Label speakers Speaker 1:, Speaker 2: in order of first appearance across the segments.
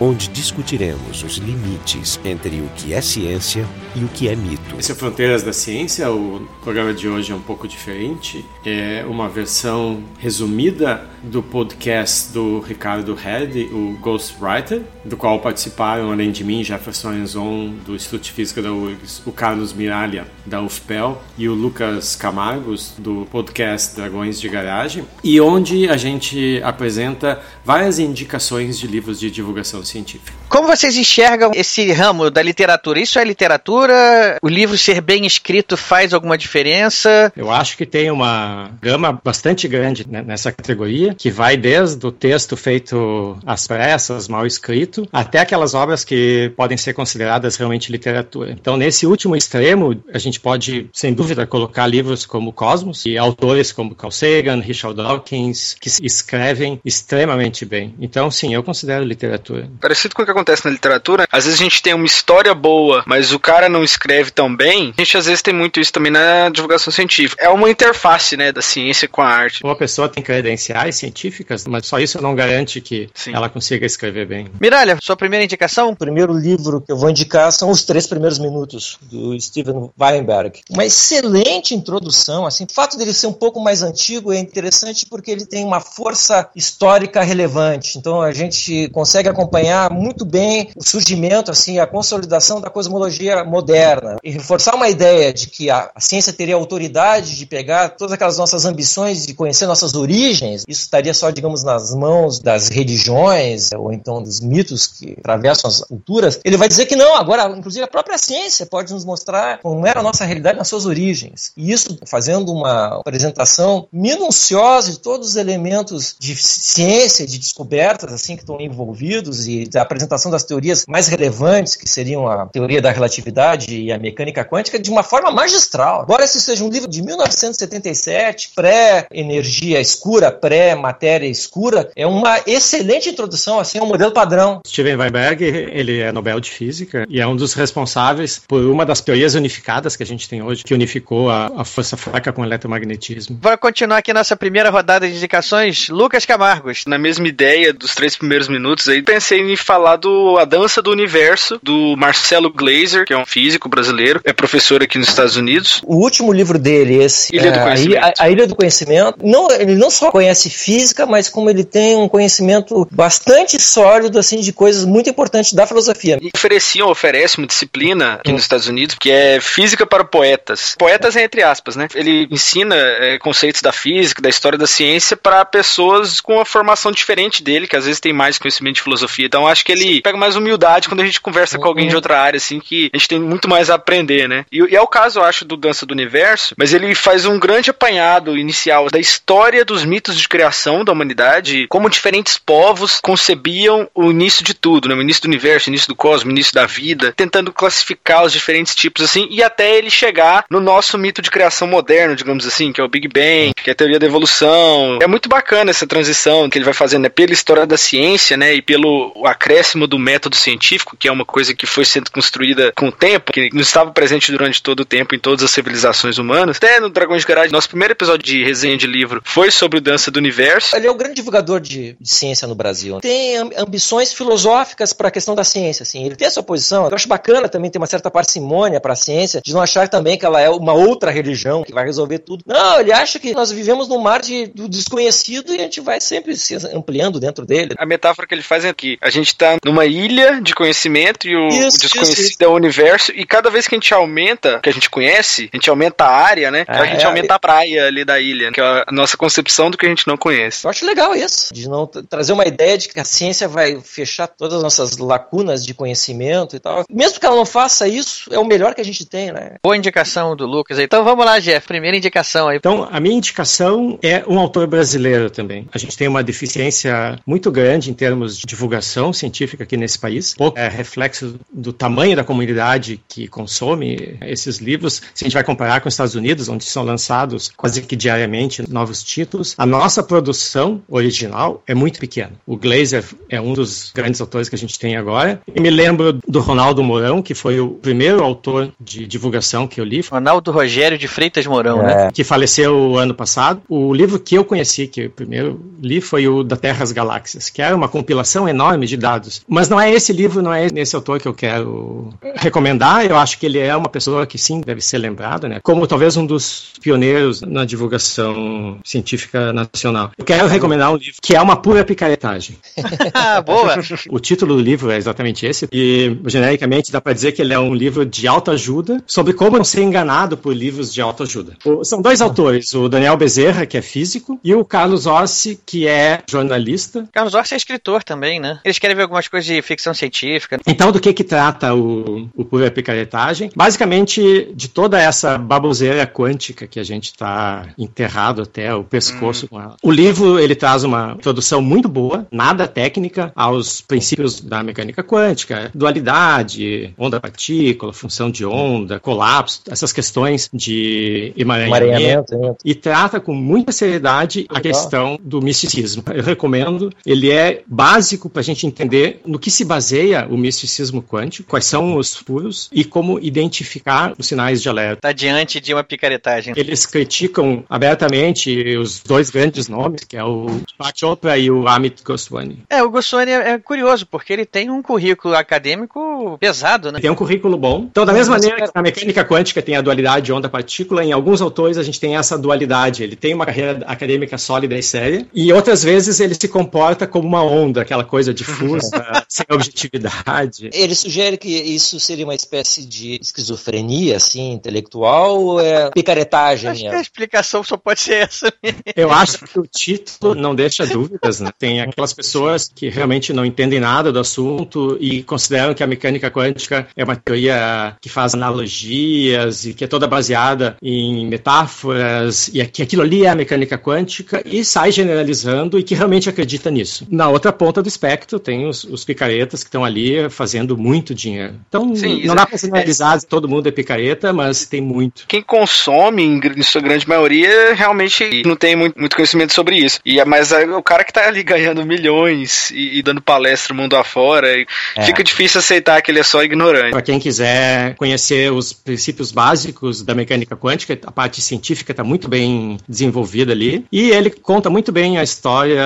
Speaker 1: onde discutiremos os limites entre o que é ciência e o que é mito.
Speaker 2: Esse é Fronteiras da Ciência, o programa de hoje é um pouco diferente. É uma versão resumida do podcast do Ricardo Head, o Ghostwriter, do qual participaram, além de mim, Jefferson Enzon, do Instituto de Física da URGS, o Carlos Miralha, da UFPEL, e o Lucas Camargos, do podcast Dragões de Garagem, e onde a gente apresenta várias indicações de livros de divulgação científica.
Speaker 3: Como vocês enxergam esse ramo da literatura? Isso é literatura? O livro ser bem escrito faz alguma diferença?
Speaker 4: Eu acho que tem uma gama bastante grande nessa categoria, que vai desde o texto feito às pressas, mal escrito, até aquelas obras que podem ser consideradas realmente literatura. Então, nesse último extremo, a gente pode, sem dúvida, colocar livros como Cosmos e autores como Carl Sagan, Richard Dawkins, que escrevem extremamente bem. Então, sim, eu considero literatura.
Speaker 5: Parecido com o que acontece na literatura, às vezes a gente tem uma história boa, mas o cara não escreve tão bem. A gente às vezes tem muito isso também na divulgação científica. É uma interface, né, da ciência com a arte.
Speaker 4: Uma pessoa tem credenciais científicas, mas só isso não garante que Sim. ela consiga escrever bem.
Speaker 3: Miralha, sua primeira indicação?
Speaker 6: O primeiro livro que eu vou indicar são Os Três Primeiros Minutos, do Steven Weinberg. Uma excelente introdução, assim, o fato dele ser um pouco mais antigo é interessante porque ele tem uma força histórica relevante. Então a gente consegue acompanhar muito bem o surgimento, assim, a consolidação da cosmologia moderna e reforçar uma ideia de que a, a ciência teria autoridade de pegar todas aquelas nossas ambições de conhecer nossas origens. Isso estaria só, digamos, nas mãos das religiões ou então dos mitos que atravessam as culturas. Ele vai dizer que não. Agora, inclusive a própria ciência pode nos mostrar como era a nossa realidade nas suas origens. E isso fazendo uma apresentação minuciosa de todos os elementos de ciência, de descobertas assim que estão envolvidos e da apresentação das teorias mais relevantes, que seriam a teoria da relatividade e a mecânica quântica, de uma forma magistral. Embora esse seja um livro de 1977, pré-energia escura, pré-matéria escura, é uma excelente introdução assim ao modelo padrão.
Speaker 4: Steven Weinberg, ele é Nobel de Física e é um dos responsáveis por uma das teorias unificadas que a gente tem hoje, que unificou a, a força fraca com o eletromagnetismo.
Speaker 3: Vamos continuar aqui nossa primeira rodada de indicações. Lucas Camargos.
Speaker 5: Na mesma ideia dos três primeiros minutos aí, pensei em falar do A Dança do Universo, do Marcelo Glazer, que é um físico brasileiro, é professor aqui nos Estados Unidos.
Speaker 6: O último livro dele, esse.
Speaker 5: Ilha do Conhecimento.
Speaker 6: A, a Ilha do Conhecimento. Não, ele não só conhece física, mas como ele tem um conhecimento bastante sólido, assim, de coisas muito importantes da filosofia.
Speaker 5: E ofereciam, oferece uma disciplina aqui hum. nos Estados Unidos, que é física para poetas. Poetas é entre aspas, né? Ele ensina é, conceitos da física, da história da ciência para pessoas com uma formação diferente dele, que às vezes tem mais conhecimento de filosofia. Então acho que ele pega mais humildade quando a gente conversa uhum. com alguém de outra área, assim, que a gente tem muito mais a aprender, né? E, e é o caso, eu acho, do Dança do Universo, mas ele faz um grande apanhado inicial da história dos mitos de criação da humanidade, como diferentes povos concebiam o início de tudo, né? O início do universo, o início do cosmos, o início da vida, tentando classificar os diferentes tipos, assim, e até ele chegar no nosso mito de criação moderno, digamos assim, que é o Big Bang, que é a teoria da evolução. É muito bacana essa transição que ele vai fazendo, né? Pela história da ciência, né? E pelo acréscimo do método científico, que é uma coisa que foi sendo construída com o tempo, que não estava presente durante todo o tempo em todas as civilizações humanas. Até no Dragões de Garagem, nosso primeiro episódio de resenha de livro foi sobre o Dança do Universo.
Speaker 6: Ele é o grande divulgador de, de ciência no Brasil. Tem ambições filosóficas para a questão da ciência, assim. Ele tem essa posição. Eu acho bacana também ter uma certa parcimônia para a ciência, de não achar também que ela é uma outra religião que vai resolver tudo. Não, ele acha que nós vivemos num mar de, do desconhecido e a gente vai sempre se ampliando dentro dele.
Speaker 5: A metáfora que ele faz é que a gente está numa ilha de conhecimento e o, isso, o desconhecido isso, isso. é o universo e cada vez que a gente aumenta, que a gente conhece, a gente aumenta a área, né? Ah, a gente é, aumenta a praia ali da ilha, que é a nossa concepção do que a gente não conhece.
Speaker 6: Eu acho legal isso, de não trazer uma ideia de que a ciência vai fechar todas as nossas lacunas de conhecimento e tal. Mesmo que ela não faça isso, é o melhor que a gente tem, né?
Speaker 3: Boa indicação do Lucas. Então vamos lá, Jeff, primeira indicação aí.
Speaker 4: Então, a minha indicação é um autor brasileiro também. A gente tem uma deficiência muito grande em termos de divulgação produção científica aqui nesse país. Pouco é reflexo do tamanho da comunidade que consome esses livros. Se a gente vai comparar com os Estados Unidos, onde são lançados quase que diariamente novos títulos, a nossa produção original é muito pequena. O Glazer é um dos grandes autores que a gente tem agora. E me lembro do Ronaldo Mourão, que foi o primeiro autor de divulgação que eu li.
Speaker 3: Ronaldo Rogério de Freitas Mourão, né?
Speaker 4: é. né? Que faleceu ano passado. O livro que eu conheci, que eu primeiro li, foi o Da Terra às Galáxias, que era uma compilação enorme de dados. Mas não é esse livro, não é esse autor que eu quero recomendar. Eu acho que ele é uma pessoa que sim deve ser lembrada, né? Como talvez um dos pioneiros na divulgação científica nacional. Eu quero recomendar um livro que é uma pura picaretagem.
Speaker 3: Boa!
Speaker 4: o título do livro é exatamente esse. E genericamente dá para dizer que ele é um livro de autoajuda sobre como não ser enganado por livros de autoajuda. São dois autores, o Daniel Bezerra, que é físico, e o Carlos Orsi, que é jornalista.
Speaker 3: Carlos Orsi é escritor também, né? Eles querem ver algumas coisas de ficção científica.
Speaker 4: Então, do que que trata o, o Pura Picaretagem? Basicamente, de toda essa baboseira quântica que a gente está enterrado até o pescoço hum. com ela. O livro, ele traz uma produção muito boa, nada técnica, aos princípios da mecânica quântica, dualidade, onda-partícula, função de onda, colapso, essas questões de emaranhamento, emaranhamento e trata com muita seriedade a questão do misticismo. Eu recomendo, ele é básico para a gente entender no que se baseia o misticismo quântico, quais são os furos e como identificar os sinais de alerta.
Speaker 3: Está diante de uma picaretagem.
Speaker 4: Eles criticam abertamente os dois grandes nomes, que é o Deepak Chopra e o Amit Goswami.
Speaker 3: É, o Goswami é, é curioso, porque ele tem um currículo acadêmico pesado, né?
Speaker 4: Tem um currículo bom. Então, da mesma maneira que na mecânica quântica tem a dualidade onda-partícula, em alguns autores a gente tem essa dualidade. Ele tem uma carreira acadêmica sólida e séria, e outras vezes ele se comporta como uma onda, aquela coisa difusa, sem objetividade.
Speaker 6: Ele sugere que isso seria uma espécie de esquizofrenia, assim, intelectual, ou é picaretagem?
Speaker 3: Acho que a explicação só pode ser essa.
Speaker 4: Eu acho que o título não deixa dúvidas, né? Tem aquelas pessoas que realmente não entendem nada do assunto e consideram que a mecânica quântica é uma teoria que faz analogias e que é toda baseada em metáforas e que aquilo ali é a mecânica quântica e sai generalizando e que realmente acredita nisso. Na outra ponta do espectro tem os, os picaretas que estão ali fazendo muito dinheiro. Então Sim, não dá para generalizar é... todo mundo é picareta, mas tem muito.
Speaker 5: Quem consome, em sua grande maioria, realmente não tem muito, muito conhecimento sobre isso. E, mas o cara que tá ali ganhando milhões e, e dando palestra mundo afora, é. fica difícil aceitar que ele é só ignorante.
Speaker 4: Para quem quiser conhecer os princípios básicos da mecânica quântica, a parte científica está muito bem desenvolvida ali. E ele conta muito bem a história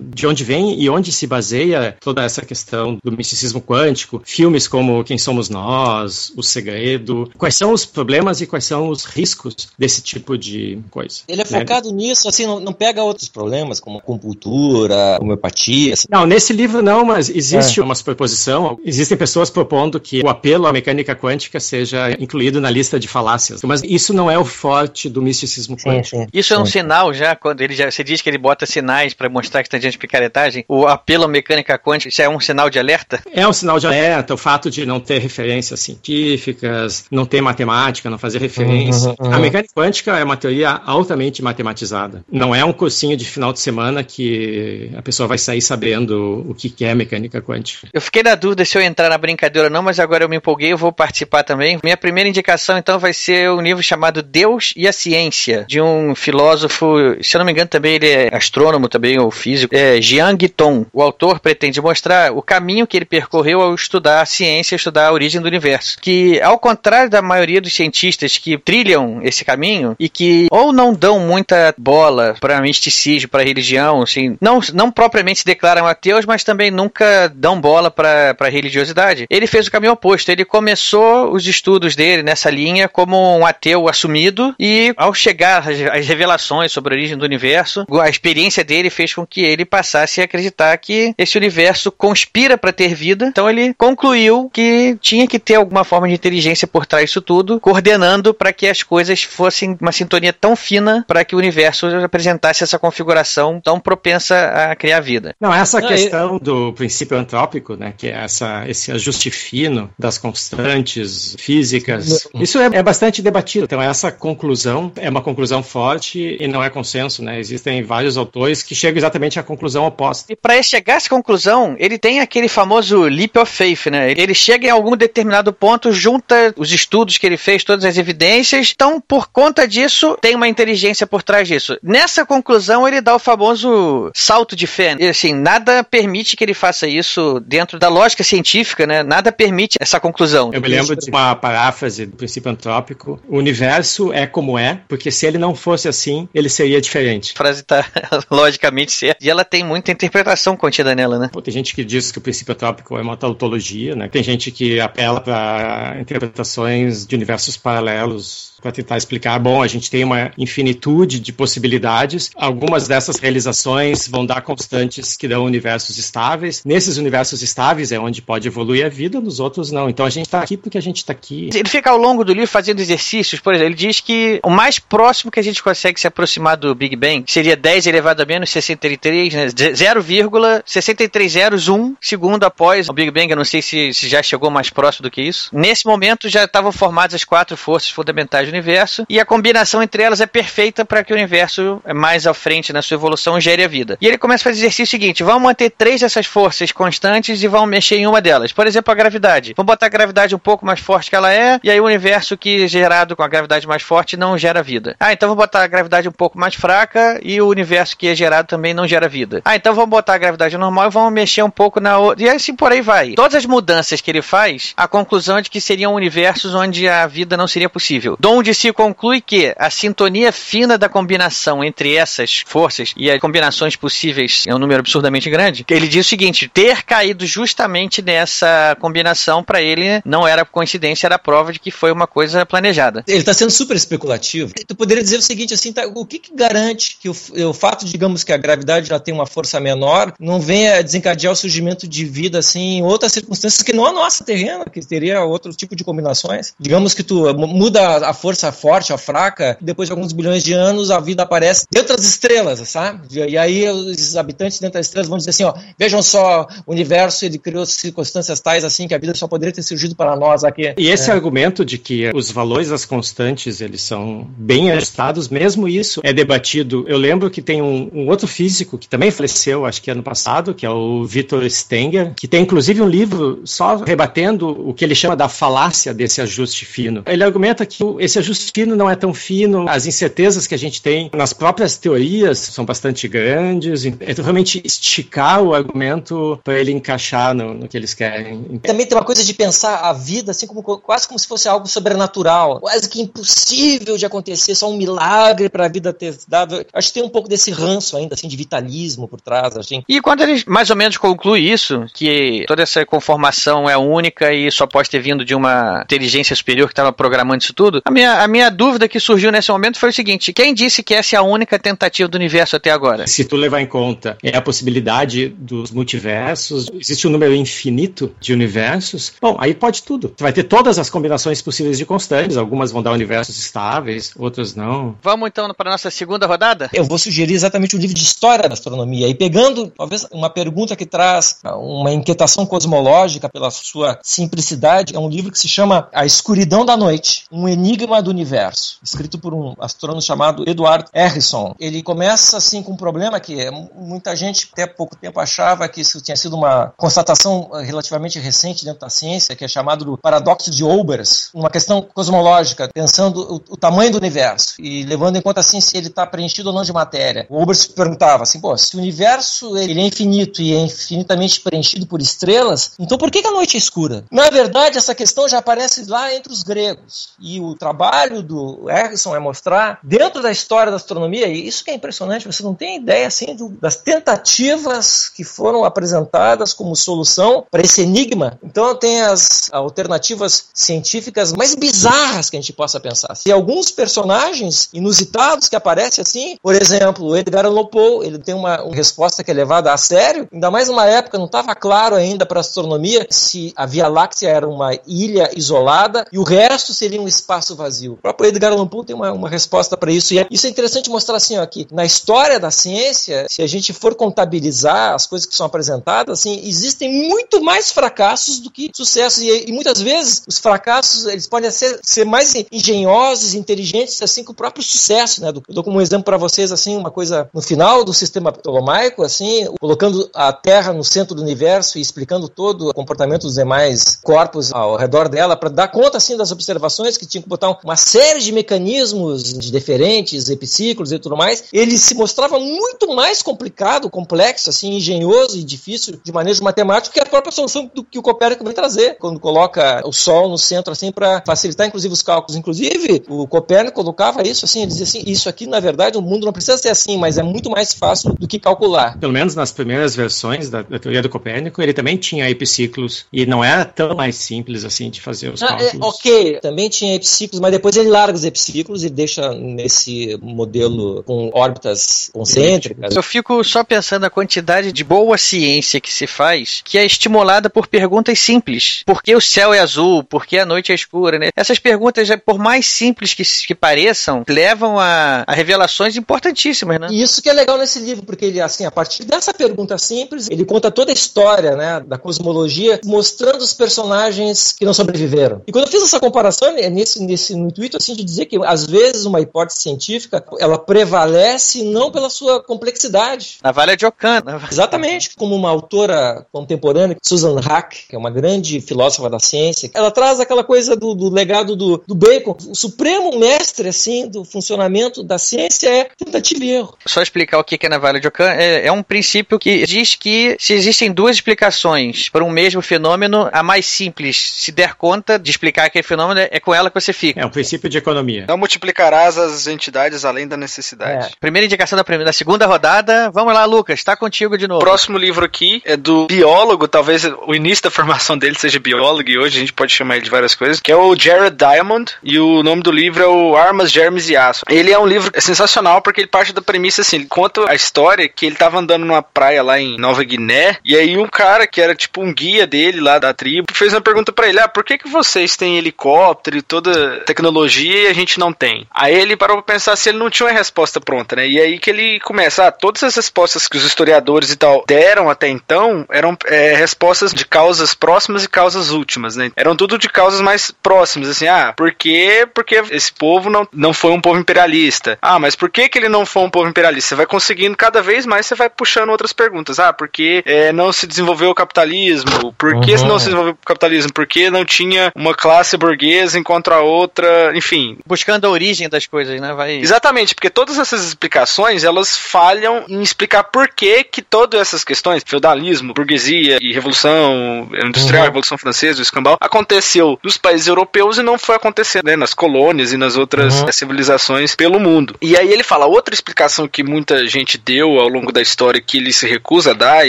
Speaker 4: de onde vem e onde se baseia toda essa questão do misticismo quântico. Filmes como Quem Somos Nós, O Segredo, quais são os problemas e quais são os riscos desse tipo de coisa.
Speaker 6: Ele é né? focado nisso, assim, não, não, pega outros problemas como compultura, homeopatia. Assim.
Speaker 4: Não, nesse livro não, mas existe é. uma proposição. Existem pessoas propondo que o apelo à mecânica quântica seja incluído na lista de falácias. Mas isso não é o forte do misticismo quântico. Sim, sim,
Speaker 3: isso é um sinal já, quando ele já. Você diz que ele bota sinais para mostrar que está diante de picaretagem. O apelo à mecânica quântica, isso é um sinal de alerta?
Speaker 4: É um sinal de alerta, o fato de não ter referências científicas, não ter matemática, não fazer referência. Uhum, uhum. A mecânica quântica é uma teoria altamente matematizada. Não é um cursinho de final de semana que a pessoa vai sair sabendo o que é mecânica quântica.
Speaker 3: Eu fiquei na dúvida se eu entrar na brincadeira ou não, mas agora eu me empolguei, eu vou participar também. Minha primeira indicação, então, vai ser um livro chamado Deus e a Ciência, de um filósofo, se eu não me engano, também ele é astrônomo, também, ou físico, é Jiang Tong. O autor pretende mostrar o caminho que ele percorreu ao estudar a ciência, estudar a origem do universo. Que, ao contrário da maioria dos cientistas que trilham esse caminho e que ou não dão muita bola para misticismo, para religião, assim, não, não propriamente se declaram ateus, mas também nunca dão bola para religiosidade. Ele fez o caminho oposto. Ele começou os estudos dele nessa linha como um ateu assumido e ao chegar às revelações sobre a origem do universo, a experiência dele fez com que ele passasse a acreditar que esse universo conspira para ter vida. Então ele concluiu que tinha que ter alguma forma de inteligência por trás disso tudo, coordenando para que as coisas fossem uma sintonia tão fina para que o universo apresentasse essa configuração tão propensa a criar vida.
Speaker 4: Não, essa Não, questão eu... do princípio antrópico, né, que é essa, esse ajuste fino das constantes físicas, isso é, é bastante debatido. Então, essa conclusão é uma conclusão forte e não é consenso, né? Existem vários autores que chegam exatamente à conclusão oposta.
Speaker 3: E para chegar a essa conclusão, conclusão, ele tem aquele famoso leap of faith, né? Ele chega em algum determinado ponto, junta os estudos que ele fez, todas as evidências. Então, por conta disso, tem uma inteligência por trás disso. Nessa conclusão, ele dá o famoso salto de fé. E, assim, nada permite que ele faça isso dentro da lógica científica, né? Nada permite essa conclusão.
Speaker 4: Eu me lembro de uma paráfrase do princípio antrópico. O universo é como é, porque se ele não fosse assim, ele seria diferente.
Speaker 3: A frase tá logicamente certa. E ela tem muita interpretação contida nela, né?
Speaker 4: Tem gente que diz que o princípio antrópico é uma tautologia, né? Tem gente que apela para interpretações de universos paralelos para tentar explicar. Bom, a gente tem uma infinitude de possibilidades. Algumas dessas realizações vão dar constantes que dão universos estáveis. Nesses universos estáveis é onde pode evoluir a vida, nos outros não. Então a gente está aqui porque a gente está aqui.
Speaker 3: Ele fica ao longo do livro fazendo exercícios, por exemplo, ele diz que o mais próximo que a gente consegue se aproximar do Big Bang seria 10 elevado a menos 63, né? 0,6301 segundo após o Big Bang. Eu não sei se, se já chegou mais próximo do que isso. Nesse momento já estavam formadas as quatro forças fundamentais universo e a combinação entre elas é perfeita para que o universo mais à frente na sua evolução gere a vida. E ele começa a fazer o exercício seguinte: vamos manter três dessas forças constantes e vamos mexer em uma delas. Por exemplo, a gravidade. Vamos botar a gravidade um pouco mais forte que ela é, e aí o universo que é gerado com a gravidade mais forte não gera vida. Ah, então vamos botar a gravidade um pouco mais fraca e o universo que é gerado também não gera vida. Ah, então vamos botar a gravidade normal e vamos mexer um pouco na outra. E assim por aí vai. Todas as mudanças que ele faz, a conclusão é de que seriam universos onde a vida não seria possível. De onde se conclui que a sintonia fina da combinação entre essas forças e as combinações possíveis é um número absurdamente grande. Ele diz o seguinte: ter caído justamente nessa combinação para ele não era coincidência, era prova de que foi uma coisa planejada.
Speaker 6: Ele está sendo super especulativo. Tu poderia dizer o seguinte assim, tá, o que, que garante que o, o, fato, digamos que a gravidade já tem uma força menor, não venha desencadear o surgimento de vida assim em outras circunstâncias que não a nossa terrena, que teria outro tipo de combinações? Digamos que tu muda a força forte ou fraca, depois de alguns bilhões de anos a vida aparece dentro das estrelas, sabe? E aí os habitantes dentro das estrelas vão dizer assim, ó, vejam só, o universo ele criou circunstâncias tais assim que a vida só poderia ter surgido para nós aqui.
Speaker 4: E esse é. argumento de que os valores das constantes eles são bem ajustados, mesmo isso é debatido. Eu lembro que tem um, um outro físico que também faleceu, acho que ano passado, que é o Victor Stenger, que tem inclusive um livro só rebatendo o que ele chama da falácia desse ajuste fino. Ele argumenta que esse ajuste fino não é tão fino, as incertezas que a gente tem nas próprias teorias são bastante grandes, é realmente esticar o argumento para ele encaixar no, no, que eles querem.
Speaker 6: Também tem uma coisa de pensar a vida assim como quase como se fosse algo sobrenatural, quase que impossível de acontecer, só um milagre para a vida ter dado. Acho que tem um pouco desse ranço ainda assim de vitalismo por trás, assim.
Speaker 3: E quando ele mais ou menos conclui isso, que toda essa conformação é única e só pode ter vindo de uma inteligência superior que estava programando isso tudo, a minha, a minha dúvida que surgiu nesse momento foi o seguinte: quem disse que essa é a única tentativa do universo até agora?
Speaker 4: Se tu levar em conta é a possibilidade dos multiversos, existe um número infinito de universos, bom, aí pode tudo. Tu vai ter todas as combinações possíveis de constantes, algumas vão dar universos estáveis, outras não.
Speaker 3: Vamos então para nossa segunda rodada?
Speaker 6: Eu vou sugerir exatamente um livro de história da astronomia e pegando talvez uma pergunta que traz uma inquietação cosmológica pela sua simplicidade, é um livro que se chama A Escuridão da Noite, um enigma do universo, escrito por um astrônomo chamado Edward Harrison. Ele começa assim com um problema que muita gente até pouco tempo achava que isso tinha sido uma constatação relativamente recente dentro da ciência, que é chamado do paradoxo de Olbers, uma questão cosmológica, pensando o, o tamanho do universo e levando em conta assim se ele está preenchido ou não de matéria. O Olbers perguntava assim, pô, se o universo ele é infinito e é infinitamente preenchido por estrelas, então por que, que a noite é escura? Na verdade, essa questão já aparece lá entre os gregos e o trabalho do Harrison é mostrar dentro da história da astronomia, e isso que é impressionante, você não tem ideia assim do, das tentativas que foram apresentadas como solução para esse enigma. Então tem as alternativas científicas mais bizarras que a gente possa pensar. E alguns personagens inusitados que aparecem assim, por exemplo, Edgar Allan Poe, ele tem uma, uma resposta que é levada a sério, ainda mais numa época não estava claro ainda para a astronomia se a Via Láctea era uma ilha isolada e o resto seria um espaço vazio Brasil. O próprio Edgar Allan Poe tem uma, uma resposta para isso. E é, isso é interessante mostrar assim, ó, que na história da ciência, se a gente for contabilizar as coisas que são apresentadas, assim, existem muito mais fracassos do que sucessos. E, e muitas vezes os fracassos eles podem ser, ser mais engenhosos, inteligentes, assim, que o próprio sucesso. Né? Eu dou como exemplo para vocês assim uma coisa no final do sistema ptolomaico, assim, colocando a Terra no centro do universo e explicando todo o comportamento dos demais corpos ao redor dela, para dar conta assim das observações que tinha que botar uma série de mecanismos de diferentes epiciclos e tudo mais. Ele se mostrava muito mais complicado, complexo, assim, engenhoso e difícil de manejo matemático que a própria solução do que o Copérnico vem trazer, quando coloca o Sol no centro assim para facilitar inclusive os cálculos. Inclusive, o Copérnico colocava isso assim, ele dizia assim, isso aqui na verdade o mundo não precisa ser assim, mas é muito mais fácil do que calcular.
Speaker 4: Pelo menos nas primeiras versões da, da teoria do Copérnico, ele também tinha epiciclos e não era tão mais simples assim de fazer os ah, é, cálculos.
Speaker 6: É, ok, também tinha epiciclos, mas depois ele larga os epiciclos e deixa nesse modelo com órbitas concêntricas.
Speaker 3: Eu fico só pensando a quantidade de boa ciência que se faz, que é estimulada por perguntas simples. Por que o céu é azul? Por que a noite é escura? Né? Essas perguntas, por mais simples que, que pareçam, levam a, a revelações importantíssimas, né?
Speaker 6: E isso que é legal nesse livro, porque ele, assim, a partir dessa pergunta simples, ele conta toda a história, né, da cosmologia, mostrando os personagens que não sobreviveram. E quando eu fiz essa comparação, é nesse, nesse no intuito, assim, de dizer que, às vezes, uma hipótese científica, ela prevalece não pela sua complexidade.
Speaker 3: Na Vale de Ocã.
Speaker 6: Né? Exatamente. Como uma autora contemporânea, Susan Hack, que é uma grande filósofa da ciência, ela traz aquela coisa do, do legado do, do Bacon. O supremo mestre, assim, do funcionamento da ciência é tentativa e erro.
Speaker 3: Só explicar o que é navalha de Ockham, é, é um princípio que diz que se existem duas explicações para um mesmo fenômeno, a mais simples, se der conta de explicar aquele fenômeno, é com ela que você fica.
Speaker 4: É um princípio de economia.
Speaker 5: Não multiplicarás as entidades além da necessidade. É.
Speaker 3: Primeira indicação da, primeira, da segunda rodada. Vamos lá, Lucas, está contigo de novo.
Speaker 5: O próximo livro aqui é do biólogo, talvez o início da formação dele seja biólogo, e hoje a gente pode chamar ele de várias coisas, que é o Jared Diamond, e o nome do livro é o Armas, Germes e Aço. Ele é um livro sensacional porque ele parte da premissa assim, ele conta a história que ele tava andando numa praia lá em Nova Guiné, e aí um cara que era tipo um guia dele lá da tribo fez uma pergunta para ele: "Ah, por que que vocês têm helicóptero e toda tecnologia e a gente não tem?". Aí ele parou pra pensar se ele não tinha uma resposta pronta, né? E aí que ele começa, ah, todas as respostas que os historiadores e tal deram até então eram é, respostas de causas próximas e causas últimas, né? Eram tudo de causas mais próximas, assim, ah, por quê? Porque esse povo não, não foi um povo imperialista. Ah, mas por que que ele não foi um povo imperialista? Você vai conseguindo cada vez mais, você vai puxando outras perguntas. Ah, porque é, não se desenvolveu o capitalismo? Por que uhum. não se desenvolveu o capitalismo? Porque não tinha uma classe burguesa enquanto a outra, enfim.
Speaker 3: Buscando a origem das coisas, né? Vai...
Speaker 5: Exatamente, porque todas essas explicações, elas falham em explicar por que que todas essas questões, feudalismo, burguesia e revolução industrial, uhum. revolução francesa, o escambau, aconteceu nos países europeus e não foi acontecendo né, nas colônias e nas outras uhum. civilizações pelo mundo. E aí ele fala outra explicação que muita gente deu ao longo da história que ele se recusa a dar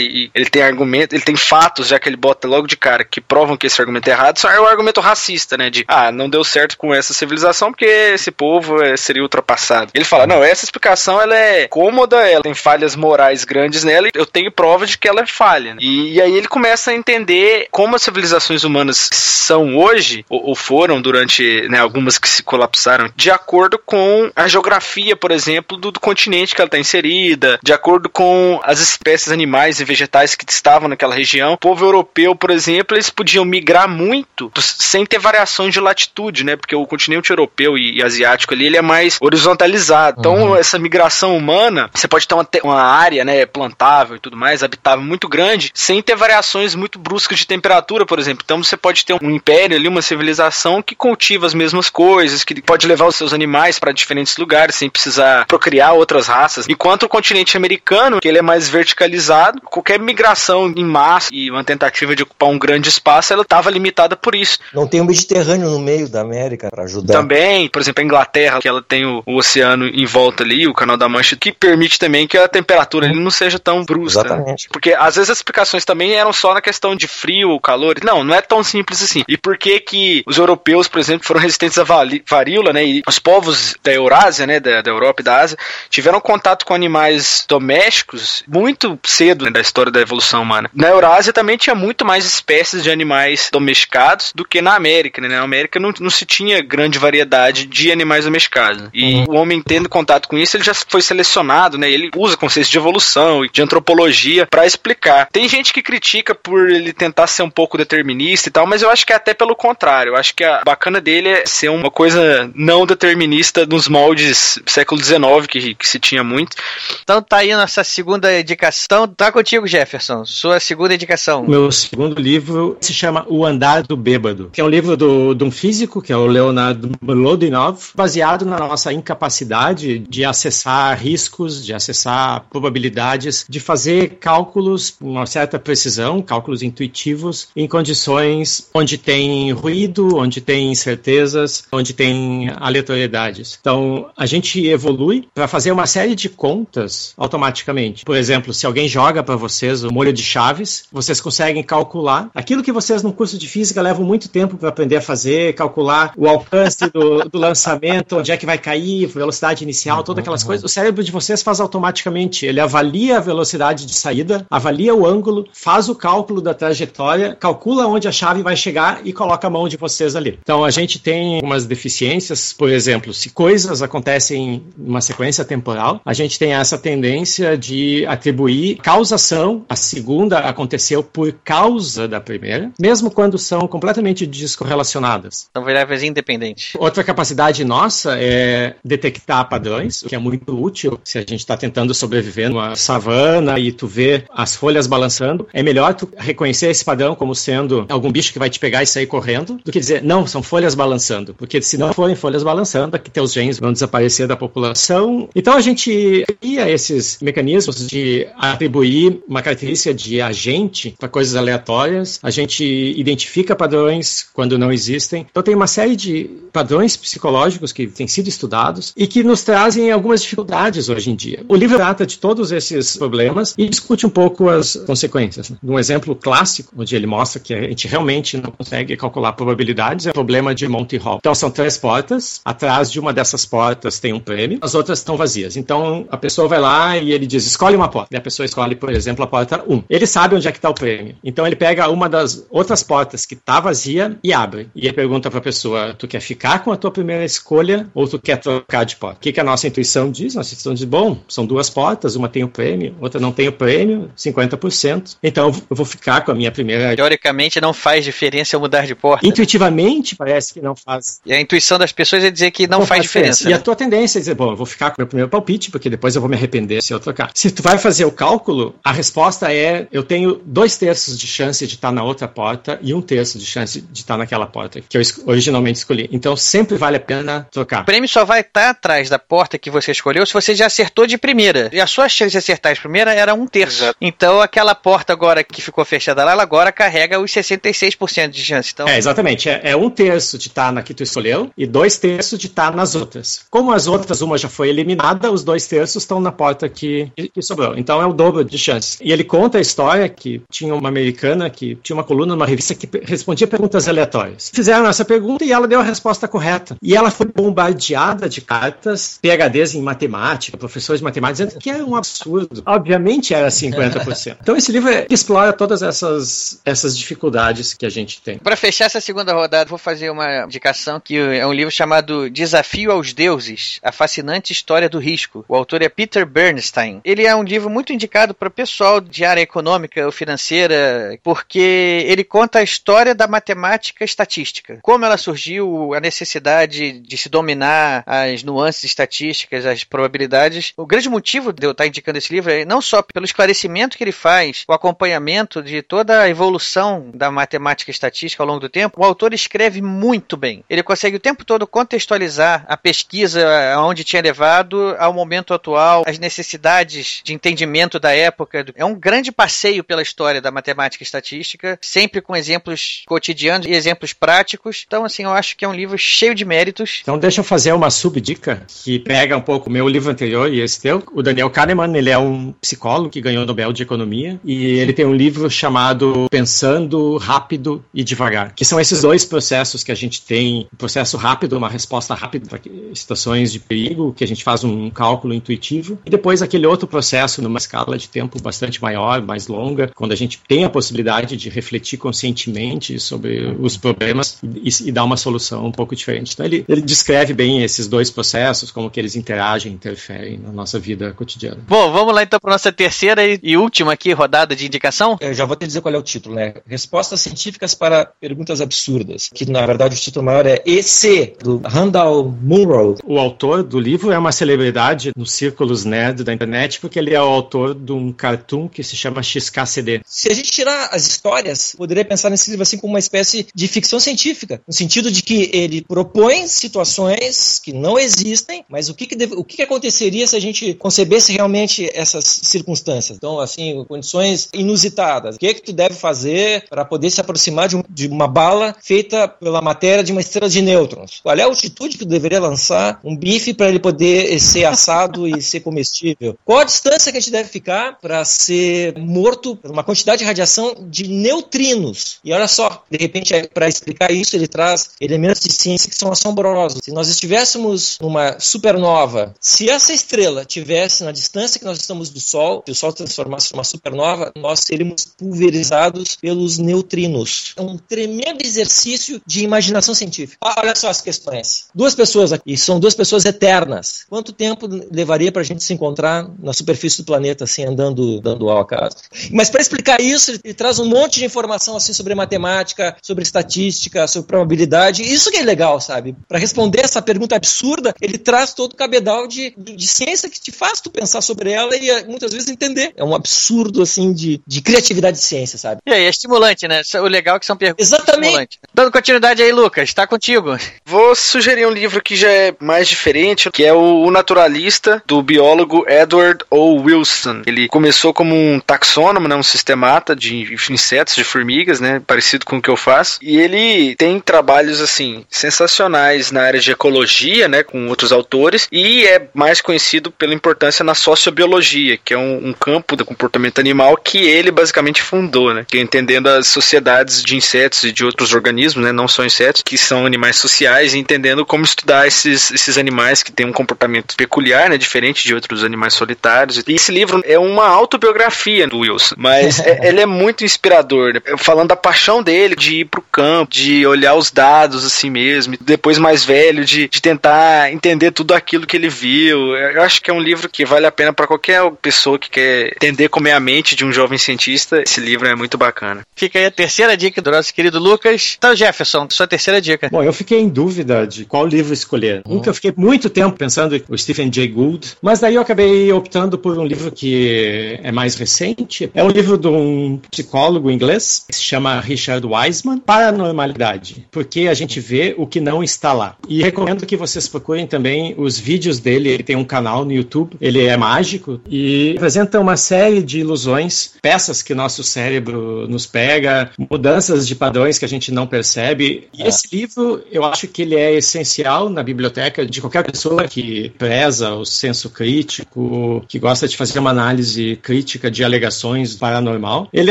Speaker 5: e ele tem argumento, ele tem fatos, já que ele bota logo de cara que provam que esse argumento é errado, só é o argumento racista, né, de ah, não deu certo com essa civilização porque esse povo é, seria ultrapassado. Ele fala, não, essa explicação ela é cômoda, ela tem falhas morais grandes nela e eu tenho prova de que ela é falha. Né? E, e, aí ele começa a entender como as civilizações humanas são hoje, ou, ou foram durante né, algumas que se colapsaram, de acordo com a geografia, por exemplo, do, do continente que ela está inserida, de acordo com as espécies animais e vegetais que estavam naquela região. O povo europeu, por exemplo, eles podiam migrar muito sem ter variações de latitude, né? Porque o continente europeu e, e asiático ali ele é mais horizontalizado. Então, uhum. essa migração humana, você pode ter uma, uma área, né, plantável e tudo mais, habitável muito grande, sem ter variações muito bruscas de temperatura, por exemplo. Então, você pode ter um império ali, uma civilização que cultiva as mesmas coisas, que pode levar os seus animais para diferentes lugares sem precisar procriar outras raças. Enquanto o continente americano, que ele é mais verticalizado, qualquer migração em massa e uma tentativa de ocupar um grande espaço, ela estava limitada por isso.
Speaker 6: Não tem um Mediterrâneo no meio da América para ajudar.
Speaker 5: Também, por exemplo, a Inglaterra, que ela tem o, o, oceano em volta ali, o Canal da Mancha, que permite também que a temperatura ali não seja tão brusca.
Speaker 6: Exatamente.
Speaker 5: Porque às vezes as explicações também eram só na questão de frio, calor. Não, não é tão simples assim. E por que que os europeus, por exemplo, foram resistentes à varíola, né? E os povos da Eurásia, né, da, da Europa e da Ásia, tiveram contato com animais domésticos muito cedo né, da história da evolução humana. Na Eurásia também tinha muito mais espécies de animais domesticados do que na América, né? Na América não, não se tinha grande variedade de animais domesticados. E uhum. o homem tendo contato com isso, ele já foi selecionado, né? Ele usa conceitos de evolução e de antropologia para explicar. Tem gente que critica por ele tentar ser um pouco determinista e tal, mas eu acho que é até pelo contrário. Eu acho que a bacana dele é ser uma coisa não determinista nos moldes século XIX que, que se tinha muito.
Speaker 3: Então tá aí nossa segunda indicação. Tá contigo, Jefferson. Sua segunda indicação.
Speaker 4: Meu segundo livro se chama O Andar do Bêbado, que é um livro do, de um físico, que é o Leonardo Mlodinov, baseado na nossa incapacidade de acessar riscos, de acessar probabilidades, de fazer cálculos com uma certa precisão, cálculos intuitivos, em condições onde tem ruído, onde tem incertezas, onde tem aleatoriedades. Então, a gente evolui para fazer uma série de contas automaticamente. Por exemplo, se alguém joga para vocês o molho de chaves, vocês conseguem calcular aquilo que vocês no curso de física levam muito tempo para aprender a fazer, calcular o alcance do, do, lançamento, onde é que vai cair, velocidade inicial, todas aquelas coisas. O cérebro de vocês faz automaticamente. Ele avalia a velocidade de saída, avalia o ângulo, faz o cálculo da trajetória, calcula onde a chave vai chegar e coloca a mão de vocês ali. Então a gente tem algumas deficiências, por exemplo, se coisas acontecem em uma sequência temporal, a gente tem essa tendência de atribuir causação. A segunda aconteceu por causa da primeira, mesmo quando são completamente descorrelacionadas.
Speaker 3: São variáveis independentes.
Speaker 4: Outra capacidade nossa é detectar padrões, o que é muito útil se a gente está tentando sobreviver numa savana e tu vê as folhas balançando. É melhor tu reconhecer esse padrão como sendo algum bicho que vai te pegar e sair correndo, do que dizer, não, são folhas balançando. Porque se não forem folhas balançando, aqui teus genes vão desaparecer da população. Então a gente cria esses mecanismos de atribuir uma característica de agente para coisas aleatórias. A gente identifica padrões quando não existem. Então tem uma série de padrões psicológicos que têm sido estudados e que nos trazem algumas dificuldades hoje em dia. O livro trata de todos esses problemas e discute um pouco as consequências. Um exemplo clássico, onde ele mostra que a gente realmente não consegue calcular probabilidades, é o problema de Monty Hall. Então são três portas, atrás de uma dessas portas tem um prêmio, as outras estão vazias. Então a pessoa vai lá e ele diz: escolhe uma porta. E a pessoa escolhe, por exemplo, a porta 1. Ele sabe onde é que está o prêmio. Então ele pega uma das outras portas que está vazia e abre. E ele pergunta para a pessoa: tu quer ficar com a tua primeira escolha ou tu quer trocar de porta? O que, que a nossa intuição diz? Nossa intuição diz: bom, são duas portas, uma tem o prêmio, outra não tem o prêmio, 50%. Então eu vou ficar com a minha primeira.
Speaker 3: Teoricamente não faz diferença eu mudar de porta.
Speaker 4: Intuitivamente parece que não faz.
Speaker 3: E a intuição das pessoas é dizer que não, não faz, faz, diferença.
Speaker 4: Né? E a tua tendência é dizer: bom, eu vou ficar com o meu primeiro palpite, porque depois eu vou me arrepender se eu trocar. Se tu vai fazer o cálculo, a resposta é: eu tenho dois terços de chance de estar na outra porta e um terço de chance de estar naquela porta que eu originalmente escolhi. Então sempre vale a pena trocar.
Speaker 3: O prêmio só vai estar atrás da porta que você escolheu se você já acertou de primeira. E a sua chance de acertar de primeira era um terço. Exato. Então aquela porta agora que ficou fechada lá, ela agora carrega os 66% de chance. Então...
Speaker 4: É, exatamente. É, é um terço de estar na que tu escolheu e dois terços de estar nas outras. Como as outras, uma já foi eliminada, os dois terços estão na porta que, que sobrou. Então é o dobro de chances. E ele conta a história que tinha uma americana que tinha uma coluna numa revista que respondia perguntas aleatórias. Fizeram essa pergunta e ela deu a resposta correta. E ela foi bombardeada de cartas, PHDs em matemática, professores de matemática, dizendo que era um absurdo. Obviamente era 50%. Então esse livro explora todas essas, essas dificuldades que a gente tem.
Speaker 3: Para fechar essa segunda rodada, vou fazer uma indicação que é um livro chamado Desafio aos Deuses, a fascinante história do risco. O autor é Peter Bernstein. Ele é um livro muito indicado para pessoal de área econômica ou financeira, porque ele conta a história da matemática estatística. Como ela surgiu, a necessidade de se dominar as nuances estatísticas, as probabilidades. O grande motivo de eu estar indicando esse livro é não só pelo esclarecimento que ele faz, o acompanhamento de toda a evolução da matemática estatística ao longo do tempo, o autor escreve muito bem. Ele consegue o tempo todo contextualizar a pesquisa aonde tinha levado ao momento atual, as necessidades de entendimento da época. É um grande passeio pela história da matemática estatística, sempre com exemplos cotidianos e exemplos práticos. Então, assim, eu acho que é um livro cheio de méritos.
Speaker 4: Então, deixa eu fazer uma subdica que pega um pouco o meu livro anterior e esse teu. O Daniel Kahneman, ele é um psicólogo que ganhou o Nobel de Economia e ele tem um livro chamado Pensando Rápido e Devagar, que são esses dois processos que a gente tem, um processo rápido, uma resposta rápida para situações de perigo, que a gente faz um cálculo intuitivo, e depois aquele outro processo numa escala de tempo bastante maior, mais longa, quando a gente tem a possibilidade de refletir conscientemente sobre os problemas e, e dar uma solução um pouco diferente. Então ele, ele descreve bem esses dois processos, como que eles interagem, interferem na nossa vida cotidiana.
Speaker 3: Bom, vamos lá então para nossa terceira e última aqui rodada de indicação.
Speaker 6: Eu já vou te dizer qual é o título, né? Respostas científicas para perguntas absurdas. Que na verdade o título maior é EC, do Randall Munro.
Speaker 4: O autor do livro é uma celebridade nos círculos nerd da internet, porque ele é o autor de um cartoon que se chama XKCD.
Speaker 6: Se a gente tirar as histórias, poderia pensar nesse livro assim como uma espécie de ficção científica, no sentido de que ele propõe situações que não existem, mas o que, que deve, o que, que aconteceria se a gente concebesse realmente essas circunstâncias? Então, assim, condições inusitadas. O que, que tu deve fazer para poder se aproximar de, um, de, uma bala feita pela matéria de uma estrela de nêutrons? Qual é a altitude que tu deveria lançar um bife para ele poder ser assado e ser comestível? Qual a distância que a gente deve ficar para ser morto por uma quantidade de radiação de neutrinos? E olha só, de repente, é, para explicar isso, ele traz elementos de ciência que são assombrosos. Se nós estivéssemos numa supernova, se essa estrela tivesse na distância que nós estamos do Sol, se o Sol transformasse numa supernova, nós seríamos pulverizados pelos neutrinos. É um tremendo exercício de imaginação científica. Ah, olha só as questões. Duas pessoas aqui, são duas pessoas eternas. Quanto tempo levaria para a gente se encontrar na superfície do planeta, assim, andando, dando ao acaso? Mas para explicar isso, ele, ele traz um monte de informação assim sobre matemática, sobre estatística, sobre probabilidade. Isso que é legal, sabe? Para responder essa pergunta absurda, ele traz todo o cabedal de, de, de, ciência que te faz tu pensar sobre ela e muitas vezes entender. É um absurdo, assim, de, de criatividade de ciência, sabe?
Speaker 3: E aí, é estimulante, né? O legal é que são perguntas
Speaker 6: Exatamente. estimulantes.
Speaker 3: Dando continuidade aí, Lucas, tá contigo.
Speaker 5: Vou sugerir um livro que já é mais diferente, que é o Naturalista, do biólogo Edward O. Wilson. Ele começou como um taxônomo, né, um sistemata de insetos, de formigas, né, parecido com o que eu faço. E ele tem trabalhos, assim, sensacionais na área de ecologia, né, com outros autores, e é mais conhecido pela importância na sociobiologia, que é um, um campo do comportamento animal que ele basicamente fundou, né, que é entendendo as sociedades de insetos e de outros organismos, né, não só insetos, que são animais sociais, e entendendo como estudar esses, esses animais que têm um comportamento peculiar, né, diferente de outros animais solitários. E esse livro é uma autobiografia do Wilson, mas é, ele é muito inspirador, né, falando da paixão dele de ir pro campo, de olhar os dados assim mesmo, depois mais velho, de, de tentar entender tudo aquilo que ele viu. Eu acho que é um livro que vale a pena para qualquer pessoa que quer entender como é a mente de um jovem cientista. Esse livro é muito bacana.
Speaker 3: Fica aí a terceira dica do nosso querido Lucas. Então, Jefferson, sua terceira dica.
Speaker 4: Bom, eu fiquei em dúvida de qual livro escolher. Um que eu fiquei muito tempo pensando, o Stephen Jay Gould, mas daí eu acabei optando por um livro que é mais recente. É um livro de um psicólogo inglês que se chama Richard Wiseman, Paranormalidade, porque a gente vê o que não está lá. E recomendo que vocês procurem também os vídeos dele. Ele tem um canal no YouTube, ele é mágico e apresenta uma série de ilusões, peças que nosso cérebro nos pega, mudanças de padrões que a gente não percebe. E é. esse livro, eu acho que ele é essencial na biblioteca de qualquer pessoa que preza o senso crítico, que gosta de fazer uma análise crítica de alegações paranormal. Ele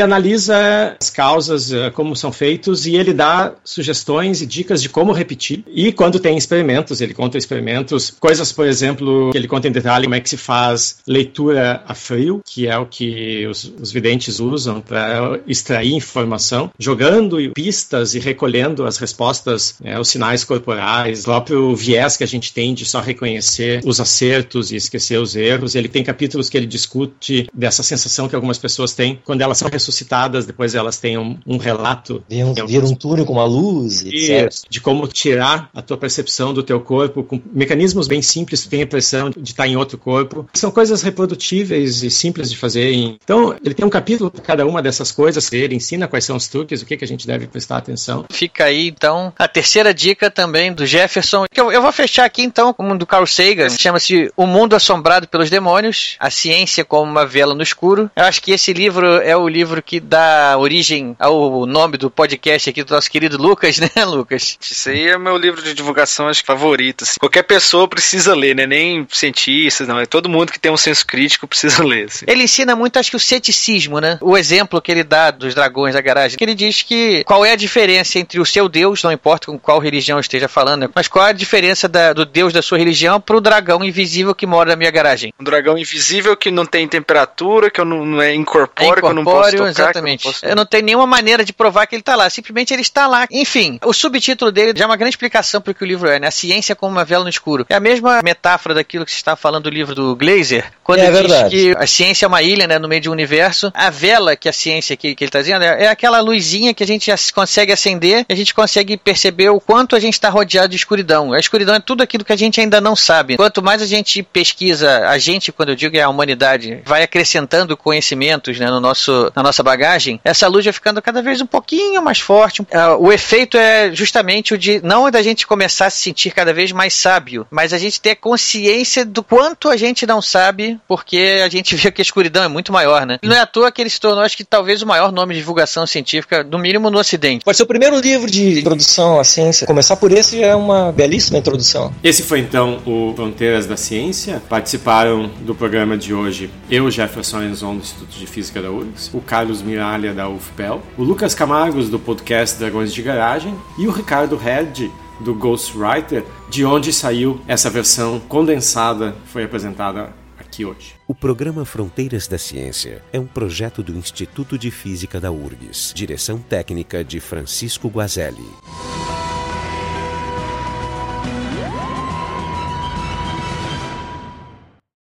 Speaker 4: analisa as causas, eh, como são feitos, e ele dá sugestões e dicas de como repetir. E quando tem experimentos, ele conta experimentos, coisas, por exemplo, que ele conta em detalhe como é que se faz leitura a frio, que é o que os, os videntes usam para extrair informação, jogando pistas e recolhendo as respostas, né, os sinais corporais, o próprio viés que a gente tem de só reconhecer os acertos e esquecer os erros. Ele tem capítulos que ele discute dessa sensação que algumas pessoas têm quando elas são ressuscitadas, depois elas têm um, um relato.
Speaker 6: Vira um, um túnel com uma luz, etc.
Speaker 4: De como tirar a tua percepção do teu corpo com mecanismos bem simples, tem a impressão de estar em outro corpo. São coisas reprodutíveis e simples de fazer. Então, ele tem um capítulo para cada uma dessas coisas, ele ensina quais são os truques, o que, que a gente deve prestar atenção.
Speaker 3: Fica aí, então, a terceira dica também do Jefferson, eu, eu vou fechar aqui, então, com o do Carl Sagan, chama-se O Mundo Assombrado pelos Demônios, a ciência como uma vela no escuro. Eu acho que esse livro é o livro que dá origem ao nome do podcast aqui do nosso querido Lucas, né, Lucas?
Speaker 5: Isso aí é meu livro de divulgação, acho favorito. Assim. Qualquer pessoa precisa ler, né? Nem cientistas, não. É todo mundo que tem um senso crítico precisa ler. Assim.
Speaker 3: Ele ensina muito, acho que, o ceticismo, né? O exemplo que ele dá dos dragões da garagem, que ele diz que qual é a diferença entre o seu Deus, não importa com qual religião esteja falando, né? mas qual é a diferença da, do Deus da sua religião para o dragão invisível que mora na minha garagem?
Speaker 5: Um dragão invisível que não tem temperatura, que eu não, não é incorpóreo, é incorpóreo, que eu não posso tocar.
Speaker 3: Exatamente.
Speaker 5: Eu, não posso...
Speaker 3: eu não tenho nenhuma maneira de provar que ele está lá, simplesmente ele está lá. Enfim, o subtítulo dele já é uma grande explicação para o que o livro é, né? A ciência como uma vela no escuro. É a mesma metáfora daquilo que você está falando do livro do Glazer, quando
Speaker 6: É
Speaker 3: ele diz que a ciência é uma ilha, né, no meio de um universo. A vela que a ciência que, que ele está dizendo é, é aquela luzinha que a gente consegue acender e a gente consegue perceber o quanto a gente está rodeado de escuridão. A escuridão é tudo aquilo que a gente ainda não sabe. Quanto mais a gente pesquisa, a gente, quando eu digo é a humanidade, vai acrescentando conhecimentos né, no nosso, na nossa bagagem, essa luz vai ficando cada vez um pouquinho mais forte. Ah, o efeito é justamente o de não da gente começar a se sentir cada vez mais sábio, mas a gente ter consciência do quanto a gente não sabe, porque a gente vê que a escuridão é muito maior, né? E não é à toa que ele se tornou, acho que talvez o maior nome de divulgação científica, no mínimo no Ocidente.
Speaker 6: Pode ser o primeiro livro de introdução à ciência. Começar por esse já é uma belíssima introdução.
Speaker 4: Esse foi então o Fronteiras da Ciência. Participaram do programa de hoje eu, Jefferson Enzon, do Instituto de Física da URGS, o Carlos Miralha, da UFPEL, o Lucas Camargos, do podcast Dragões de Garagem, e o Ricardo Red, do Ghostwriter, de onde saiu essa versão condensada, foi apresentada aqui hoje.
Speaker 1: O programa Fronteiras da Ciência é um projeto do Instituto de Física da URGS. Direção técnica de Francisco Guazelli.